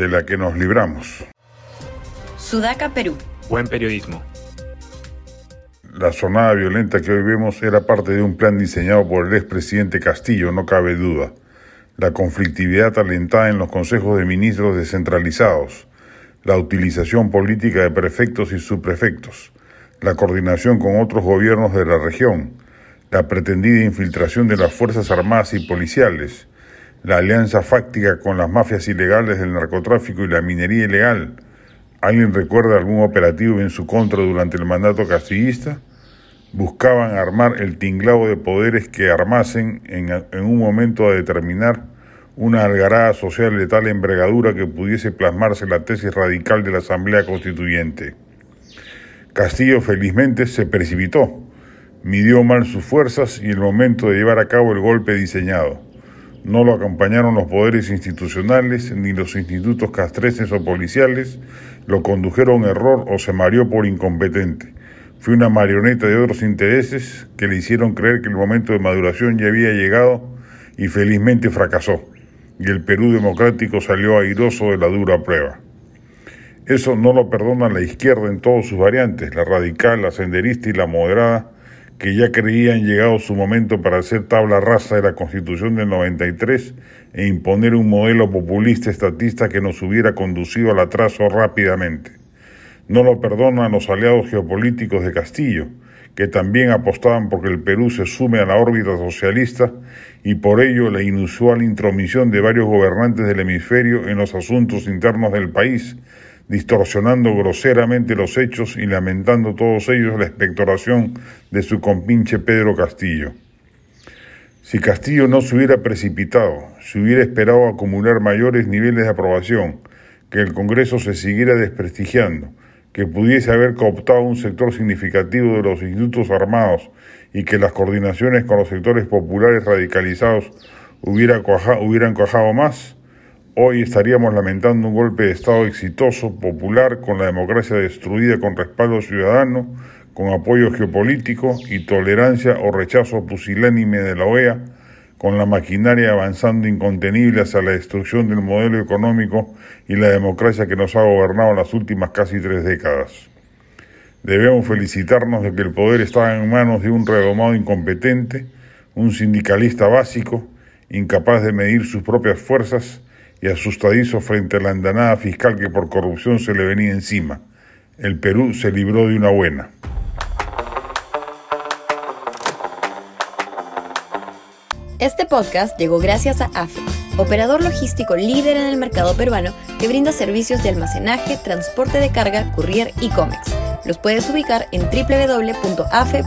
de la que nos libramos. Sudaca, Perú. Buen periodismo. La sonada violenta que hoy vemos era parte de un plan diseñado por el expresidente Castillo, no cabe duda. La conflictividad alentada en los consejos de ministros descentralizados, la utilización política de prefectos y subprefectos, la coordinación con otros gobiernos de la región, la pretendida infiltración de las Fuerzas Armadas y policiales, la alianza fáctica con las mafias ilegales del narcotráfico y la minería ilegal, ¿Alguien recuerda algún operativo en su contra durante el mandato castillista? Buscaban armar el tinglado de poderes que armasen en, en un momento a determinar una algarada social de tal envergadura que pudiese plasmarse la tesis radical de la Asamblea Constituyente. Castillo felizmente se precipitó, midió mal sus fuerzas y el momento de llevar a cabo el golpe diseñado. No lo acompañaron los poderes institucionales ni los institutos castreses o policiales, lo condujeron a error o se mareó por incompetente. Fue una marioneta de otros intereses que le hicieron creer que el momento de maduración ya había llegado y felizmente fracasó, y el Perú democrático salió airoso de la dura prueba. Eso no lo perdona la izquierda en todas sus variantes, la radical, la senderista y la moderada, que ya creían llegado su momento para hacer tabla rasa de la Constitución del 93 e imponer un modelo populista estatista que nos hubiera conducido al atraso rápidamente. No lo perdonan los aliados geopolíticos de Castillo, que también apostaban porque el Perú se sume a la órbita socialista y por ello la inusual intromisión de varios gobernantes del hemisferio en los asuntos internos del país, distorsionando groseramente los hechos y lamentando todos ellos la expectoración de su compinche Pedro Castillo. Si Castillo no se hubiera precipitado, si hubiera esperado acumular mayores niveles de aprobación, que el Congreso se siguiera desprestigiando, que pudiese haber cooptado un sector significativo de los institutos armados y que las coordinaciones con los sectores populares radicalizados hubiera hubieran cuajado más, Hoy estaríamos lamentando un golpe de Estado exitoso, popular, con la democracia destruida con respaldo ciudadano, con apoyo geopolítico y tolerancia o rechazo pusilánime de la OEA, con la maquinaria avanzando incontenible hacia la destrucción del modelo económico y la democracia que nos ha gobernado las últimas casi tres décadas. Debemos felicitarnos de que el poder está en manos de un redomado incompetente, un sindicalista básico, incapaz de medir sus propias fuerzas, y asustadizo frente a la andanada fiscal que por corrupción se le venía encima. El Perú se libró de una buena. Este podcast llegó gracias a AFE, operador logístico líder en el mercado peruano que brinda servicios de almacenaje, transporte de carga, courier y cómics. Los puedes ubicar en www.afe.pe.